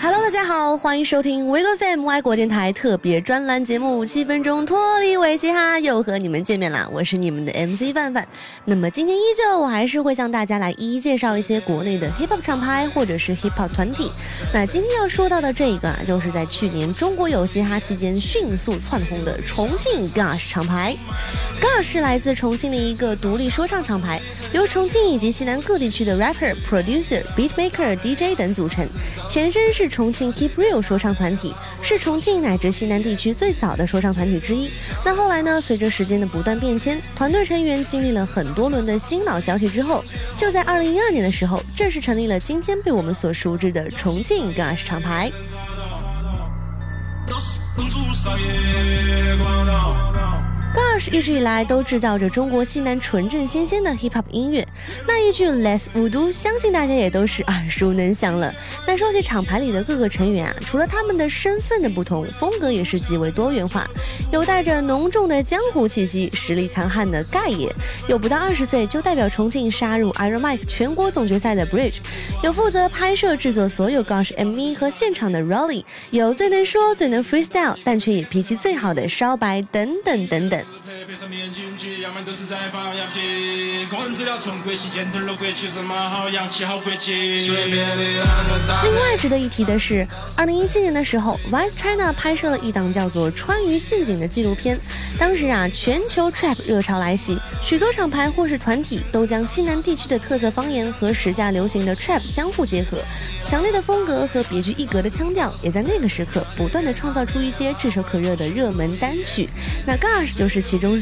Hello，大家好，欢迎收听 w 个 FM 外国电台特别专栏节目《七分钟脱离维嘻哈》，又和你们见面啦！我是你们的 MC 范范。那么今天依旧，我还是会向大家来一一介绍一些国内的 Hip Hop 厂牌或者是 Hip Hop 团体。那今天要说到的这个啊，就是在去年中国有嘻哈期间迅速窜红的重庆 Gush 厂牌。Gush 是来自重庆的一个独立说唱厂牌，由重庆以及西南各地区的 rapper、producer、beatmaker、DJ 等组成。前身是重庆 Keep Real 说唱团体，是重庆乃至西南地区最早的说唱团体之一。那后来呢？随着时间的不断变迁，团队成员经历了很多轮的新老交替之后，就在二零一二年的时候，正式成立了今天被我们所熟知的重庆 Gush 厂牌。Gush 一直以来都制造着中国西南纯正新鲜的 hip hop 音乐，那一句 Let's Voodoo，相信大家也都是耳熟能详了。但说起厂牌里的各个成员啊，除了他们的身份的不同，风格也是极为多元化。有带着浓重的江湖气息、实力强悍的盖爷，有不到二十岁就代表重庆杀入 Iron Mike 全国总决赛的 Bridge，有负责拍摄制作所有 Gush MV 和现场的 Rally，有最能说最能 freestyle，但却也脾气最好的烧白等等等等。配上面镜去，要么都是在放羊屁。个人资料从国旗箭头了，国旗是嘛好洋气好国际。另外值得一提的是，二零一七年的时候，Vice China 拍摄了一档叫做《川渝陷阱》的纪录片。当时啊，全球 Trap 热潮来袭，许多厂牌或是团体都将西南地区的特色方言和时下流行的 Trap 相互结合，强烈的风格和别具一格的腔调，也在那个时刻不断的创造出一些炙手可热的热门单曲。那 Gush 就是其中。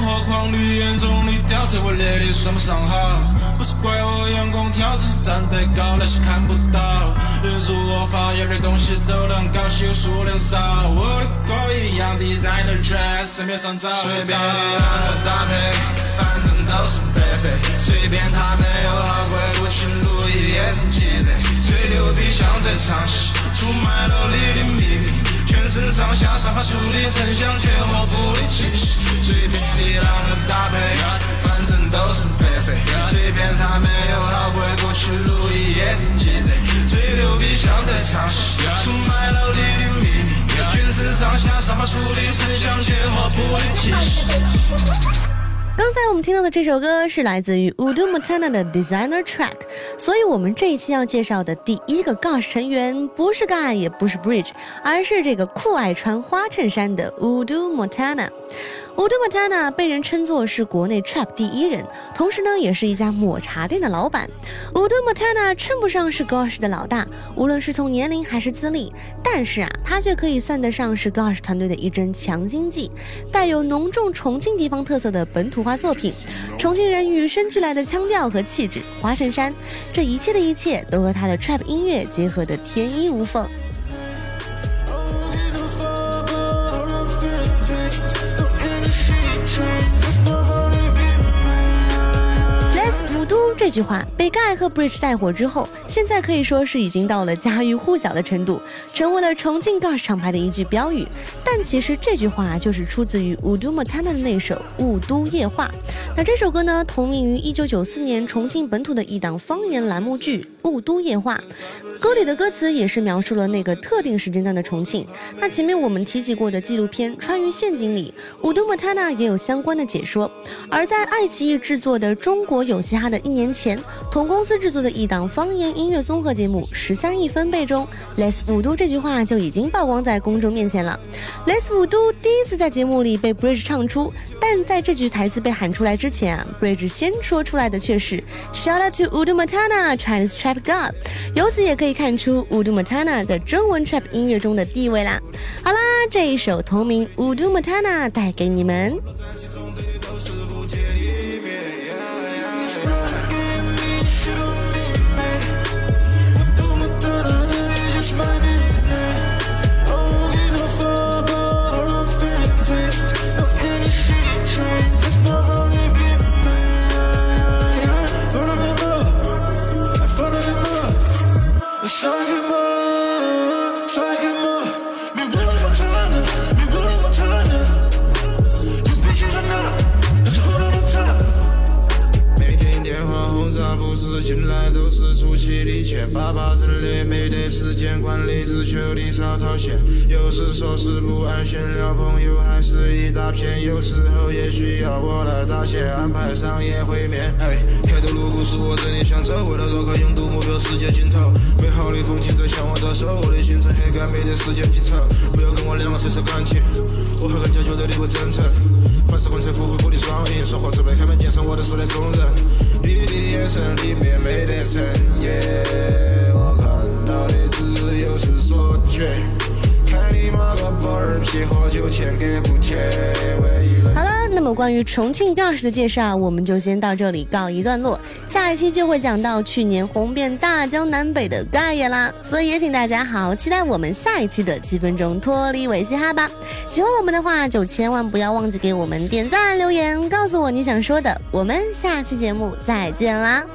更何况你眼中的屌，在我那里算不上好。不是怪我眼光挑，只是站得高，那些看不到。例如我发言的东西都能搞起，数量少。我的歌一样，designer dress，市面上找。随便你任何搭配，反正都是白费。随便他没有好贵，我去路易也是鸡贼。最牛逼像在唱戏，出卖了你的秘密。全身上下散发出的城乡结合部的气息。随便你啷个搭配。反正都是白费，随便他没有好贵，过去路易也是鸡贼，最牛逼像在唱戏，出卖了你的秘密，全身上下散发出的城乡结合部的气息。刚才我们听到的这首歌是来自于 Udo motana 的 Designer Track，所以我们这一期要介绍的第一个 Gush 成员不是 Guy，也不是 Bridge，而是这个酷爱穿花衬衫的 Udo Montana。Udo motana 被人称作是国内 Trap 第一人，同时呢，也是一家抹茶店的老板。Udo motana 称不上是 Gush 的老大，无论是从年龄还是资历，但是啊，他却可以算得上是 Gush 团队的一针强心剂，带有浓重重庆地方特色的本土化。作作品，重庆人与生俱来的腔调和气质，花衬衫，这一切的一切都和他的 trap 音乐结合的天衣无缝。Let's 五都这句话被盖和 Bridge 带火之后，现在可以说是已经到了家喻户晓的程度，成为了重庆 Gush 厂牌的一句标语。但其实这句话就是出自于 Udo Montana 的那首《雾都夜话》。那这首歌呢，同名于1994年重庆本土的一档方言栏目剧《雾都夜话》。歌里的歌词也是描述了那个特定时间段的重庆。那前面我们提及过的纪录片《川渝陷阱》里，Udo Montana 也有相关的解说。而在爱奇艺制作的《中国有嘻哈》的一年前，同公司制作的一档方言音乐综合节目《十三亿分贝》中，“Let's 雾都”这句话就已经曝光在公众面前了。“Let's 雾都”第一次在节目里被 Bridge 唱出，但在这句台词被喊出来之前啊，Bridge 先说出来的却是 “Shout out to Udo Montana, Chinese Trap God”。由此也可以。看出 Udo Montana 在中文 trap 音乐中的地位啦。好啦，这一首同名 Udo Montana 带给你们。进来都是出奇的钱，爸爸真的没得时间管理，只求你少掏钱。有时说是不安全，聊朋友还是一大片，有时候也需要我来搭线，安排上业会面。哎，开的路不是我真的想走，为了绕开拥堵，目标世界尽头，美好的风景在向我招手，我的行程黑赶，没得时间去凑。不要跟我两个扯扯感情，我和人家觉得你不真诚，凡事混成富贵富的双赢，说话只为开门见山，我的是那中人。你的眼神里面没得诚意，我看到的只有是索取。看你妈个包儿皮，喝酒钱给不起？唯一能，那么关于重庆钥匙的介绍，我们就先到这里告一段落。下一期就会讲到去年红遍大江南北的盖爷啦，所以也请大家好好期待我们下一期的七分钟脱离维嘻哈吧。喜欢我们的话，就千万不要忘记给我们点赞、留言，告诉我你想说的。我们下期节目再见啦！